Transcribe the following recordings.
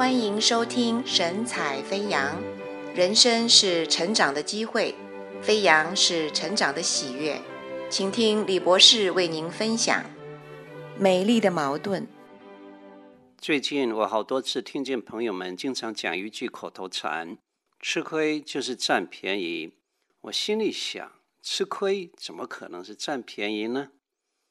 欢迎收听神采飞扬。人生是成长的机会，飞扬是成长的喜悦。请听李博士为您分享美丽的矛盾。最近我好多次听见朋友们经常讲一句口头禅：“吃亏就是占便宜。”我心里想，吃亏怎么可能是占便宜呢？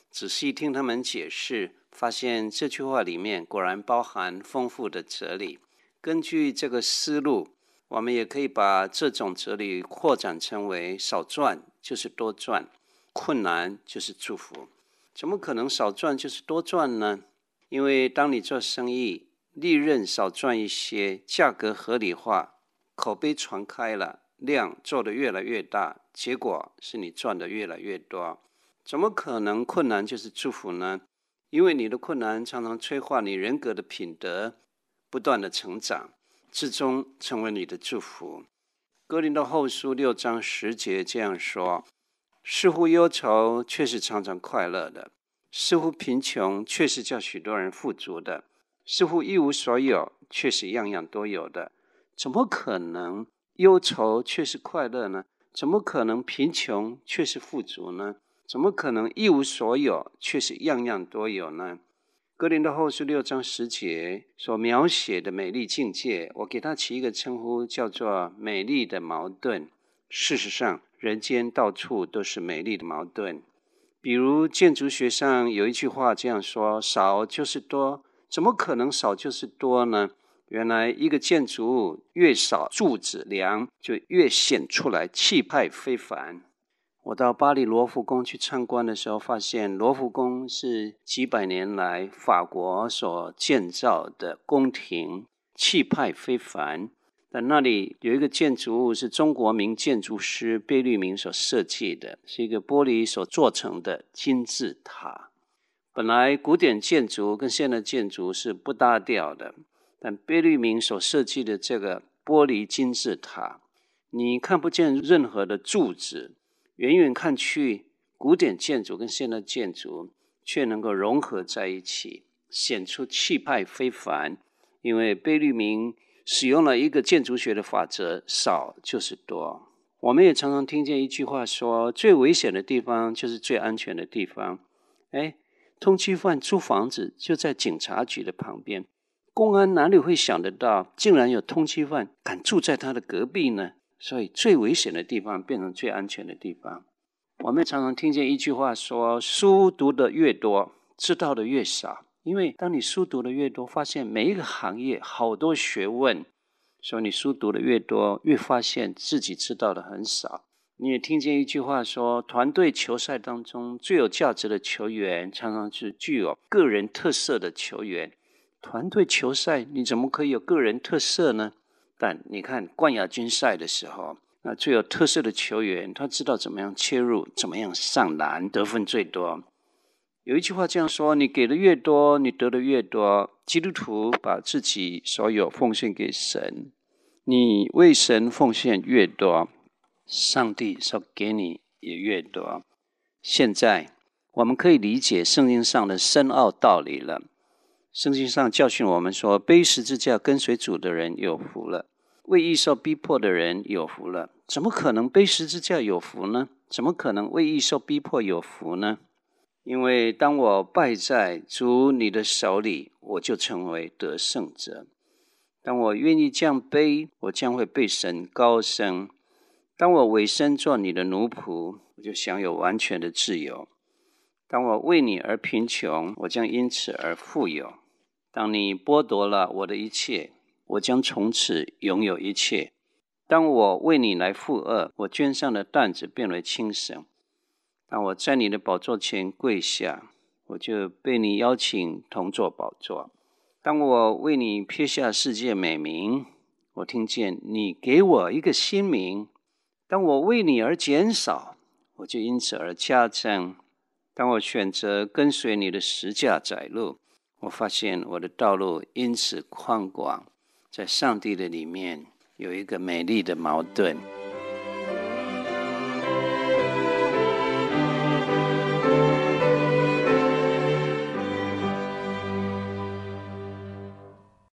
仔细听他们解释。发现这句话里面果然包含丰富的哲理。根据这个思路，我们也可以把这种哲理扩展成为：少赚就是多赚，困难就是祝福。怎么可能少赚就是多赚呢？因为当你做生意，利润少赚一些，价格合理化，口碑传开了，量做得越来越大，结果是你赚得越来越多。怎么可能困难就是祝福呢？因为你的困难常常催化你人格的品德不断的成长，最终成为你的祝福。哥林的后书六章十节这样说：似乎忧愁，却是常常快乐的；似乎贫穷，却是叫许多人富足的；似乎一无所有，却是样样都有的。怎么可能忧愁却是快乐呢？怎么可能贫穷却是富足呢？怎么可能一无所有，却是样样都有呢？格林的后书六章十节所描写的美丽境界，我给它起一个称呼，叫做“美丽的矛盾”。事实上，人间到处都是美丽的矛盾。比如建筑学上有一句话这样说：“少就是多。”怎么可能少就是多呢？原来一个建筑物越少柱子梁，就越显出来气派非凡。我到巴黎罗浮宫去参观的时候，发现罗浮宫是几百年来法国所建造的宫廷，气派非凡。但那里有一个建筑物是中国名建筑师贝聿铭所设计的，是一个玻璃所做成的金字塔。本来古典建筑跟现代建筑是不搭调的，但贝聿铭所设计的这个玻璃金字塔，你看不见任何的柱子。远远看去，古典建筑跟现代建筑却能够融合在一起，显出气派非凡。因为贝聿铭使用了一个建筑学的法则：少就是多。我们也常常听见一句话说：“最危险的地方就是最安全的地方。”哎，通缉犯租房子就在警察局的旁边，公安哪里会想得到，竟然有通缉犯敢住在他的隔壁呢？所以，最危险的地方变成最安全的地方。我们常常听见一句话说：“书读得越多，知道的越少。”因为当你书读得越多，发现每一个行业好多学问，所以你书读得越多，越发现自己知道的很少。你也听见一句话说：“团队球赛当中最有价值的球员，常常是具有个人特色的球员。”团队球赛，你怎么可以有个人特色呢？但你看冠亚军赛的时候，那最有特色的球员，他知道怎么样切入，怎么样上篮，得分最多。有一句话这样说：你给的越多，你得的越多。基督徒把自己所有奉献给神，你为神奉献越多，上帝所给你也越多。现在我们可以理解圣经上的深奥道理了。圣经上教训我们说：背十字架跟随主的人有福了。为义受逼迫的人有福了，怎么可能背十字架有福呢？怎么可能为义受逼迫有福呢？因为当我败在主你的手里，我就成为得胜者；当我愿意降卑，我将会被神高升；当我委身做你的奴仆，我就享有完全的自由；当我为你而贫穷，我将因此而富有；当你剥夺了我的一切，我将从此拥有一切。当我为你来负轭，我肩上的担子变为轻省。当我在你的宝座前跪下，我就被你邀请同坐宝座。当我为你撇下世界美名，我听见你给我一个新名。当我为你而减少，我就因此而加增。当我选择跟随你的十架窄路，我发现我的道路因此宽广。在上帝的里面有一个美丽的矛盾。